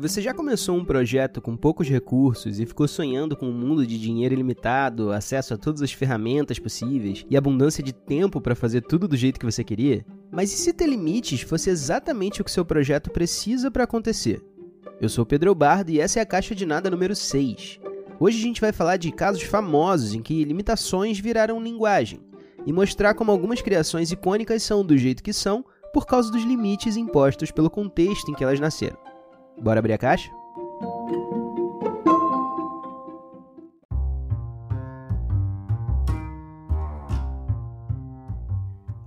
Você já começou um projeto com poucos recursos e ficou sonhando com um mundo de dinheiro ilimitado, acesso a todas as ferramentas possíveis e abundância de tempo para fazer tudo do jeito que você queria? Mas e se ter limites fosse exatamente o que seu projeto precisa para acontecer? Eu sou Pedro Bardo e essa é a Caixa de Nada número 6. Hoje a gente vai falar de casos famosos em que limitações viraram linguagem e mostrar como algumas criações icônicas são do jeito que são por causa dos limites impostos pelo contexto em que elas nasceram. Bora abrir a caixa?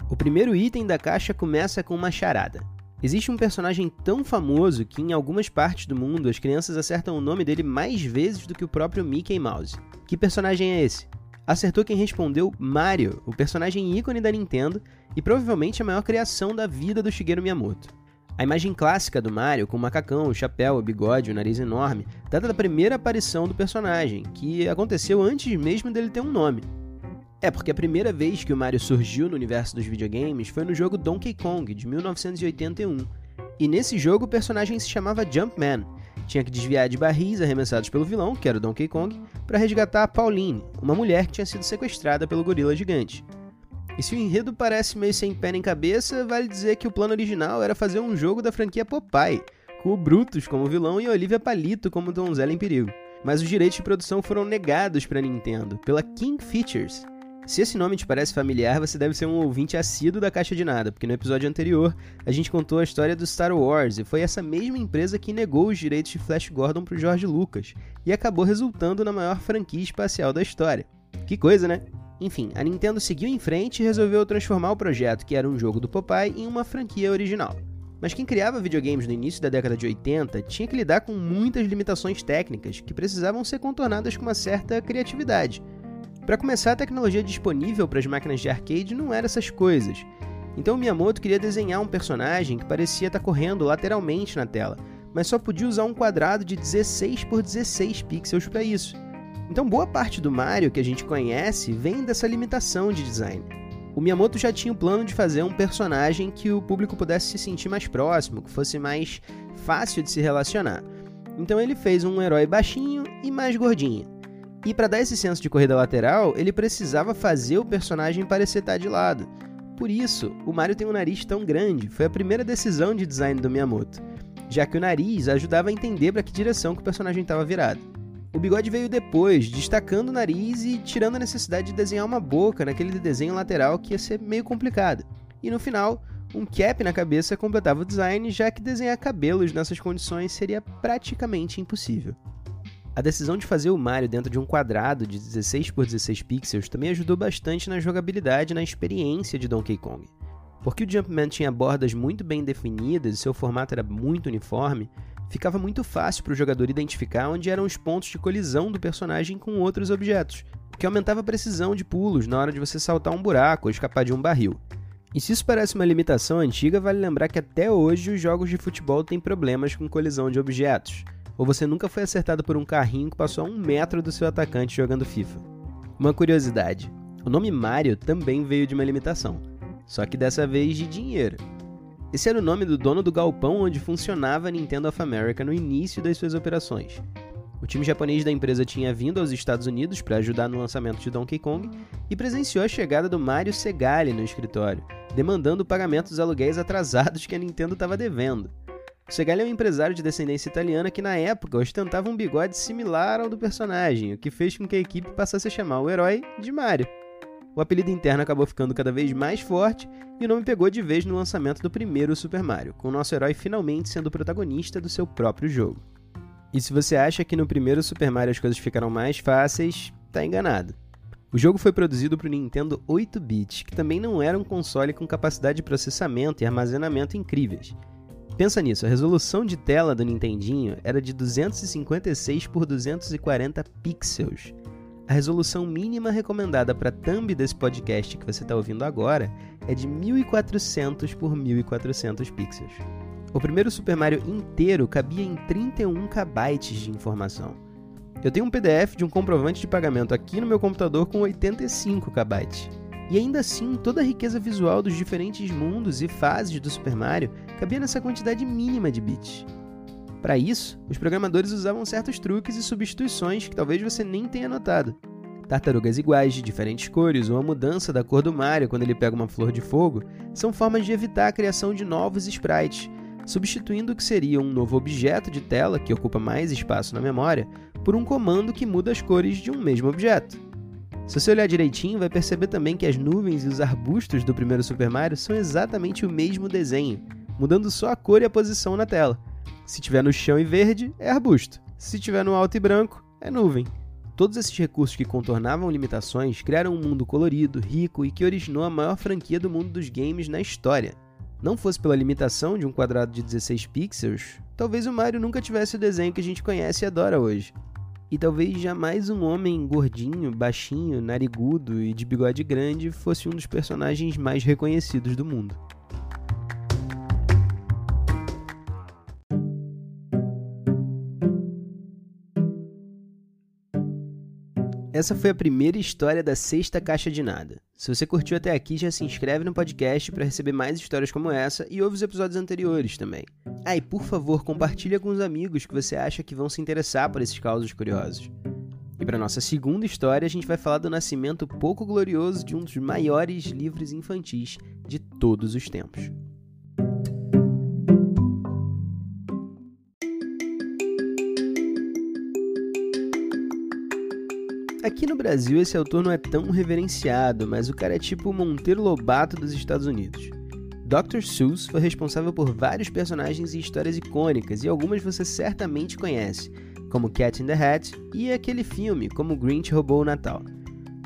O primeiro item da caixa começa com uma charada. Existe um personagem tão famoso que em algumas partes do mundo as crianças acertam o nome dele mais vezes do que o próprio Mickey Mouse. Que personagem é esse? Acertou quem respondeu Mario, o personagem ícone da Nintendo e provavelmente a maior criação da vida do Shigeru Miyamoto. A imagem clássica do Mario, com o macacão, o chapéu, o bigode, o nariz enorme, data da primeira aparição do personagem, que aconteceu antes mesmo dele ter um nome. É, porque a primeira vez que o Mario surgiu no universo dos videogames foi no jogo Donkey Kong, de 1981. E nesse jogo o personagem se chamava Jumpman. Tinha que desviar de barris arremessados pelo vilão, que era o Donkey Kong, para resgatar Pauline, uma mulher que tinha sido sequestrada pelo gorila gigante. E se o enredo parece meio sem pé nem cabeça, vale dizer que o plano original era fazer um jogo da franquia Popeye, com o Brutus como vilão e Olivia Palito como donzela em perigo. Mas os direitos de produção foram negados para Nintendo, pela King Features. Se esse nome te parece familiar, você deve ser um ouvinte assíduo da Caixa de Nada, porque no episódio anterior a gente contou a história do Star Wars e foi essa mesma empresa que negou os direitos de Flash Gordon para George Lucas e acabou resultando na maior franquia espacial da história. Que coisa, né? Enfim, a Nintendo seguiu em frente e resolveu transformar o projeto, que era um jogo do Popeye, em uma franquia original. Mas quem criava videogames no início da década de 80 tinha que lidar com muitas limitações técnicas que precisavam ser contornadas com uma certa criatividade. Para começar, a tecnologia disponível para as máquinas de arcade não era essas coisas. Então Miyamoto queria desenhar um personagem que parecia estar correndo lateralmente na tela, mas só podia usar um quadrado de 16 por 16 pixels para isso. Então, boa parte do Mario que a gente conhece vem dessa limitação de design. O Miyamoto já tinha o plano de fazer um personagem que o público pudesse se sentir mais próximo, que fosse mais fácil de se relacionar. Então ele fez um herói baixinho e mais gordinho. E para dar esse senso de corrida lateral, ele precisava fazer o personagem parecer estar de lado. Por isso, o Mario tem um nariz tão grande, foi a primeira decisão de design do Miyamoto, já que o nariz ajudava a entender para que direção que o personagem estava virado. O bigode veio depois, destacando o nariz e tirando a necessidade de desenhar uma boca naquele desenho lateral que ia ser meio complicado. E no final, um cap na cabeça completava o design, já que desenhar cabelos nessas condições seria praticamente impossível. A decisão de fazer o Mario dentro de um quadrado de 16 por 16 pixels também ajudou bastante na jogabilidade e na experiência de Donkey Kong. Porque o Jumpman tinha bordas muito bem definidas e seu formato era muito uniforme, ficava muito fácil para o jogador identificar onde eram os pontos de colisão do personagem com outros objetos, o que aumentava a precisão de pulos na hora de você saltar um buraco ou escapar de um barril. E se isso parece uma limitação antiga, vale lembrar que até hoje os jogos de futebol têm problemas com colisão de objetos, ou você nunca foi acertado por um carrinho que passou a um metro do seu atacante jogando FIFA. Uma curiosidade: o nome Mario também veio de uma limitação, só que dessa vez de dinheiro. Esse era o nome do dono do galpão onde funcionava a Nintendo of America no início das suas operações. O time japonês da empresa tinha vindo aos Estados Unidos para ajudar no lançamento de Donkey Kong e presenciou a chegada do Mario Segale no escritório, demandando o pagamento dos aluguéis atrasados que a Nintendo estava devendo. O Segale é um empresário de descendência italiana que na época ostentava um bigode similar ao do personagem, o que fez com que a equipe passasse a chamar o herói de Mario. O apelido interno acabou ficando cada vez mais forte e o nome pegou de vez no lançamento do primeiro Super Mario, com o nosso herói finalmente sendo o protagonista do seu próprio jogo. E se você acha que no primeiro Super Mario as coisas ficaram mais fáceis, tá enganado. O jogo foi produzido para o Nintendo 8-bit, que também não era um console com capacidade de processamento e armazenamento incríveis. Pensa nisso, a resolução de tela do Nintendinho era de 256 por 240 pixels, a resolução mínima recomendada para a thumb desse podcast que você está ouvindo agora é de 1400 por 1400 pixels. O primeiro Super Mario inteiro cabia em 31 KB de informação. Eu tenho um PDF de um comprovante de pagamento aqui no meu computador com 85 KB. E ainda assim, toda a riqueza visual dos diferentes mundos e fases do Super Mario cabia nessa quantidade mínima de bits. Para isso, os programadores usavam certos truques e substituições que talvez você nem tenha notado. Tartarugas iguais de diferentes cores ou a mudança da cor do Mario quando ele pega uma flor de fogo são formas de evitar a criação de novos sprites, substituindo o que seria um novo objeto de tela que ocupa mais espaço na memória por um comando que muda as cores de um mesmo objeto. Se você olhar direitinho, vai perceber também que as nuvens e os arbustos do primeiro Super Mario são exatamente o mesmo desenho, mudando só a cor e a posição na tela. Se tiver no chão e verde, é arbusto. Se tiver no alto e branco, é nuvem. Todos esses recursos que contornavam limitações criaram um mundo colorido, rico e que originou a maior franquia do mundo dos games na história. Não fosse pela limitação de um quadrado de 16 pixels, talvez o Mario nunca tivesse o desenho que a gente conhece e adora hoje. E talvez jamais um homem gordinho, baixinho, narigudo e de bigode grande fosse um dos personagens mais reconhecidos do mundo. Essa foi a primeira história da sexta caixa de nada. Se você curtiu até aqui, já se inscreve no podcast para receber mais histórias como essa e ouve os episódios anteriores também. Ah, e por favor, compartilha com os amigos que você acha que vão se interessar por esses causos curiosos. E para nossa segunda história, a gente vai falar do nascimento pouco glorioso de um dos maiores livros infantis de todos os tempos. Aqui no Brasil, esse autor não é tão reverenciado, mas o cara é tipo o Monteiro Lobato dos Estados Unidos. Dr. Seuss foi responsável por vários personagens e histórias icônicas, e algumas você certamente conhece, como Cat in the Hat e aquele filme, como Grinch Roubou o Natal.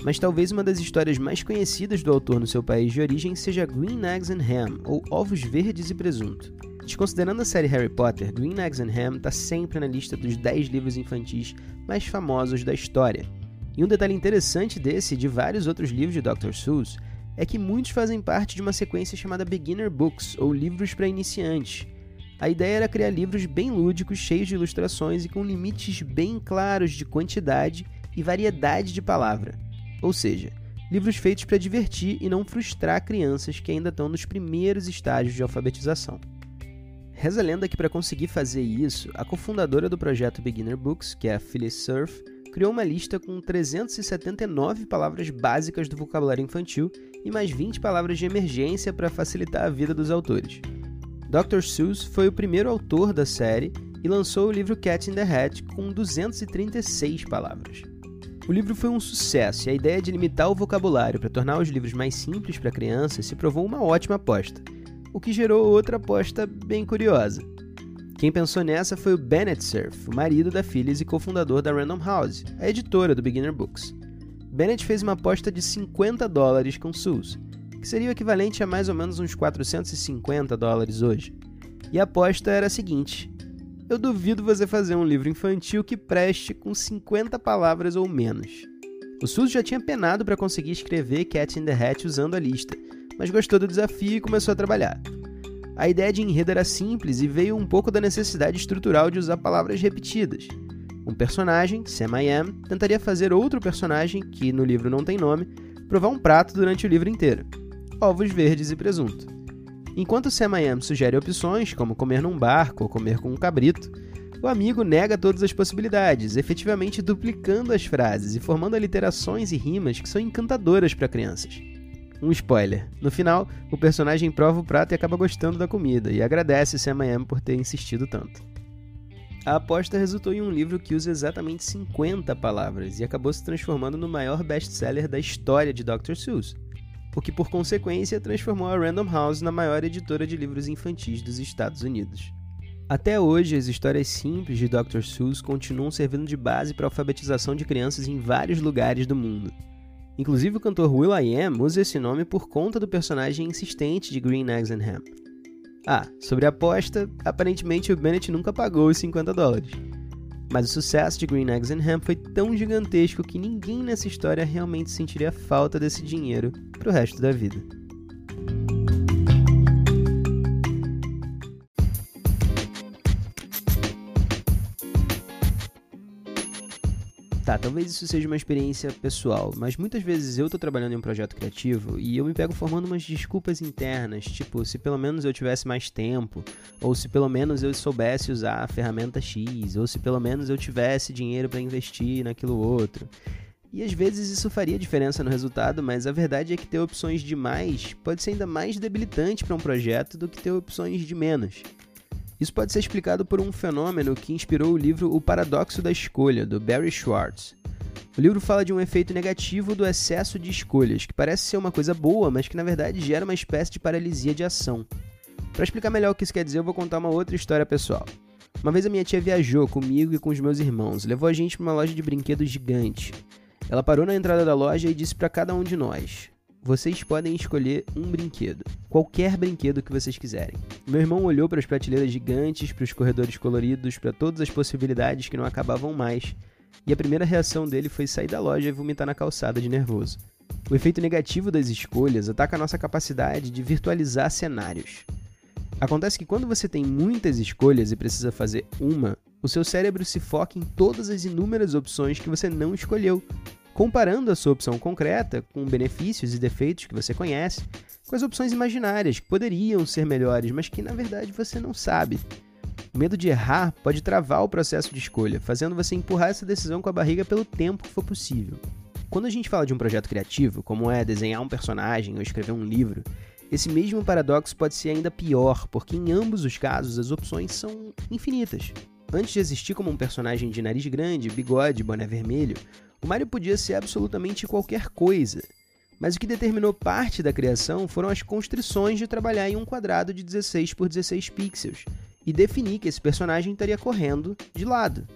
Mas talvez uma das histórias mais conhecidas do autor no seu país de origem seja Green Eggs and Ham, ou Ovos Verdes e Presunto. Desconsiderando a série Harry Potter, Green Eggs and Ham está sempre na lista dos 10 livros infantis mais famosos da história, e um detalhe interessante desse e de vários outros livros de Dr. Seuss é que muitos fazem parte de uma sequência chamada Beginner Books, ou livros para iniciantes. A ideia era criar livros bem lúdicos, cheios de ilustrações e com limites bem claros de quantidade e variedade de palavra. Ou seja, livros feitos para divertir e não frustrar crianças que ainda estão nos primeiros estágios de alfabetização. Reza a lenda que para conseguir fazer isso, a cofundadora do projeto Beginner Books, que é a Phyllis Surf, criou uma lista com 379 palavras básicas do vocabulário infantil e mais 20 palavras de emergência para facilitar a vida dos autores. Dr. Seuss foi o primeiro autor da série e lançou o livro Cat in the Hat com 236 palavras. O livro foi um sucesso e a ideia de limitar o vocabulário para tornar os livros mais simples para crianças se provou uma ótima aposta, o que gerou outra aposta bem curiosa. Quem pensou nessa foi o Bennett Cerf, o marido da Phyllis e cofundador da Random House, a editora do Beginner Books. Bennett fez uma aposta de 50 dólares com SUS, que seria o equivalente a mais ou menos uns 450 dólares hoje. E a aposta era a seguinte: eu duvido você fazer um livro infantil que preste com 50 palavras ou menos. O SUS já tinha penado para conseguir escrever Cat in the Hat usando a lista, mas gostou do desafio e começou a trabalhar. A ideia de enredo era simples e veio um pouco da necessidade estrutural de usar palavras repetidas. Um personagem, Sam I Am, tentaria fazer outro personagem, que no livro não tem nome, provar um prato durante o livro inteiro: ovos verdes e presunto. Enquanto Sam I Am sugere opções, como comer num barco ou comer com um cabrito, o amigo nega todas as possibilidades, efetivamente duplicando as frases e formando aliterações e rimas que são encantadoras para crianças. Um spoiler. No final, o personagem prova o prato e acaba gostando da comida, e agradece Sam I por ter insistido tanto. A aposta resultou em um livro que usa exatamente 50 palavras e acabou se transformando no maior best-seller da história de Dr. Seuss, o que por consequência transformou a Random House na maior editora de livros infantis dos Estados Unidos. Até hoje, as histórias simples de Dr. Seuss continuam servindo de base para a alfabetização de crianças em vários lugares do mundo. Inclusive, o cantor will.i.am usa esse nome por conta do personagem insistente de Green Eggs and Ham. Ah, sobre a aposta, aparentemente o Bennett nunca pagou os 50 dólares. Mas o sucesso de Green Eggs and Ham foi tão gigantesco que ninguém nessa história realmente sentiria falta desse dinheiro pro resto da vida. Tá, talvez isso seja uma experiência pessoal, mas muitas vezes eu tô trabalhando em um projeto criativo e eu me pego formando umas desculpas internas, tipo, se pelo menos eu tivesse mais tempo, ou se pelo menos eu soubesse usar a ferramenta X, ou se pelo menos eu tivesse dinheiro para investir naquilo outro. E às vezes isso faria diferença no resultado, mas a verdade é que ter opções de mais pode ser ainda mais debilitante para um projeto do que ter opções de menos. Isso pode ser explicado por um fenômeno que inspirou o livro O Paradoxo da Escolha, do Barry Schwartz. O livro fala de um efeito negativo do excesso de escolhas, que parece ser uma coisa boa, mas que na verdade gera uma espécie de paralisia de ação. Para explicar melhor o que isso quer dizer, eu vou contar uma outra história pessoal. Uma vez a minha tia viajou comigo e com os meus irmãos, levou a gente para uma loja de brinquedos gigante. Ela parou na entrada da loja e disse para cada um de nós: vocês podem escolher um brinquedo, qualquer brinquedo que vocês quiserem. Meu irmão olhou para as prateleiras gigantes, para os corredores coloridos, para todas as possibilidades que não acabavam mais, e a primeira reação dele foi sair da loja e vomitar na calçada de nervoso. O efeito negativo das escolhas ataca a nossa capacidade de virtualizar cenários. Acontece que quando você tem muitas escolhas e precisa fazer uma, o seu cérebro se foca em todas as inúmeras opções que você não escolheu, comparando a sua opção concreta com benefícios e defeitos que você conhece com as opções imaginárias que poderiam ser melhores, mas que na verdade você não sabe. O medo de errar pode travar o processo de escolha, fazendo você empurrar essa decisão com a barriga pelo tempo que for possível. Quando a gente fala de um projeto criativo, como é desenhar um personagem ou escrever um livro, esse mesmo paradoxo pode ser ainda pior, porque em ambos os casos as opções são infinitas. Antes de existir como um personagem de nariz grande, bigode, boné vermelho, o Mario podia ser absolutamente qualquer coisa, mas o que determinou parte da criação foram as constrições de trabalhar em um quadrado de 16 por 16 pixels e definir que esse personagem estaria correndo de lado.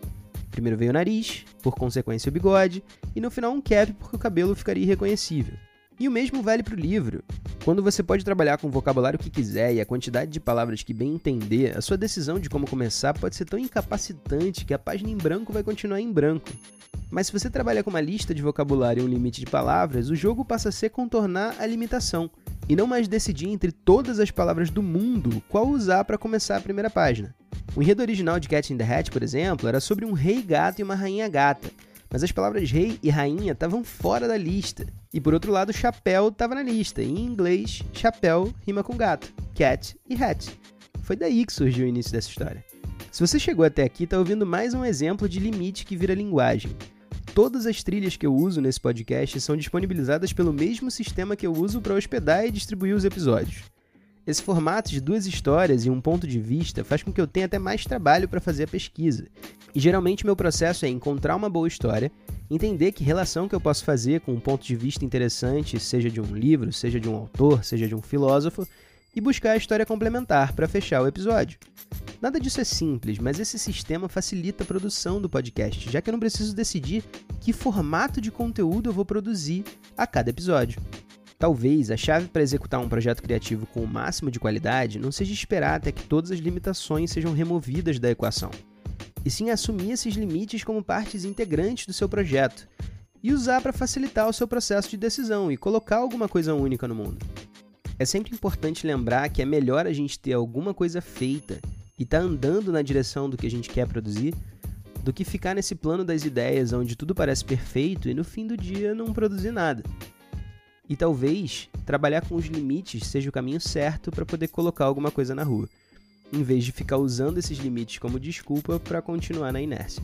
Primeiro veio o nariz, por consequência o bigode, e no final um cap porque o cabelo ficaria irreconhecível. E o mesmo vale para o livro. Quando você pode trabalhar com o vocabulário que quiser e a quantidade de palavras que bem entender, a sua decisão de como começar pode ser tão incapacitante que a página em branco vai continuar em branco. Mas se você trabalha com uma lista de vocabulário e um limite de palavras, o jogo passa a ser contornar a limitação e não mais decidir entre todas as palavras do mundo qual usar para começar a primeira página. O enredo original de Cat in the Hat, por exemplo, era sobre um rei gato e uma rainha gata, mas as palavras rei e rainha estavam fora da lista. E por outro lado, chapéu estava na lista. Em inglês, chapéu rima com gato, cat e hat. Foi daí que surgiu o início dessa história. Se você chegou até aqui, está ouvindo mais um exemplo de limite que vira linguagem. Todas as trilhas que eu uso nesse podcast são disponibilizadas pelo mesmo sistema que eu uso para hospedar e distribuir os episódios. Esse formato de duas histórias e um ponto de vista faz com que eu tenha até mais trabalho para fazer a pesquisa. E geralmente meu processo é encontrar uma boa história, entender que relação que eu posso fazer com um ponto de vista interessante, seja de um livro, seja de um autor, seja de um filósofo, e buscar a história complementar para fechar o episódio. Nada disso é simples, mas esse sistema facilita a produção do podcast, já que eu não preciso decidir que formato de conteúdo eu vou produzir a cada episódio. Talvez a chave para executar um projeto criativo com o máximo de qualidade não seja esperar até que todas as limitações sejam removidas da equação, e sim assumir esses limites como partes integrantes do seu projeto e usar para facilitar o seu processo de decisão e colocar alguma coisa única no mundo. É sempre importante lembrar que é melhor a gente ter alguma coisa feita e tá andando na direção do que a gente quer produzir, do que ficar nesse plano das ideias onde tudo parece perfeito e no fim do dia não produzir nada. E talvez trabalhar com os limites seja o caminho certo para poder colocar alguma coisa na rua, em vez de ficar usando esses limites como desculpa para continuar na inércia.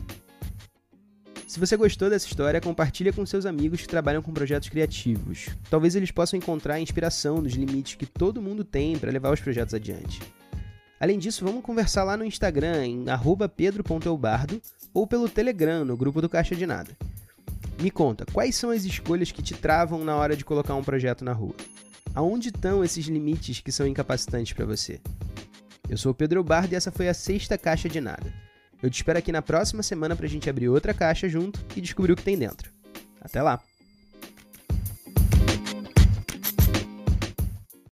Se você gostou dessa história, compartilha com seus amigos que trabalham com projetos criativos. Talvez eles possam encontrar inspiração nos limites que todo mundo tem para levar os projetos adiante. Além disso, vamos conversar lá no Instagram em pedro.eubardo ou pelo Telegram no grupo do Caixa de Nada. Me conta, quais são as escolhas que te travam na hora de colocar um projeto na rua? Aonde estão esses limites que são incapacitantes para você? Eu sou o Pedro Eubardo e essa foi a sexta Caixa de Nada. Eu te espero aqui na próxima semana para a gente abrir outra caixa junto e descobrir o que tem dentro. Até lá!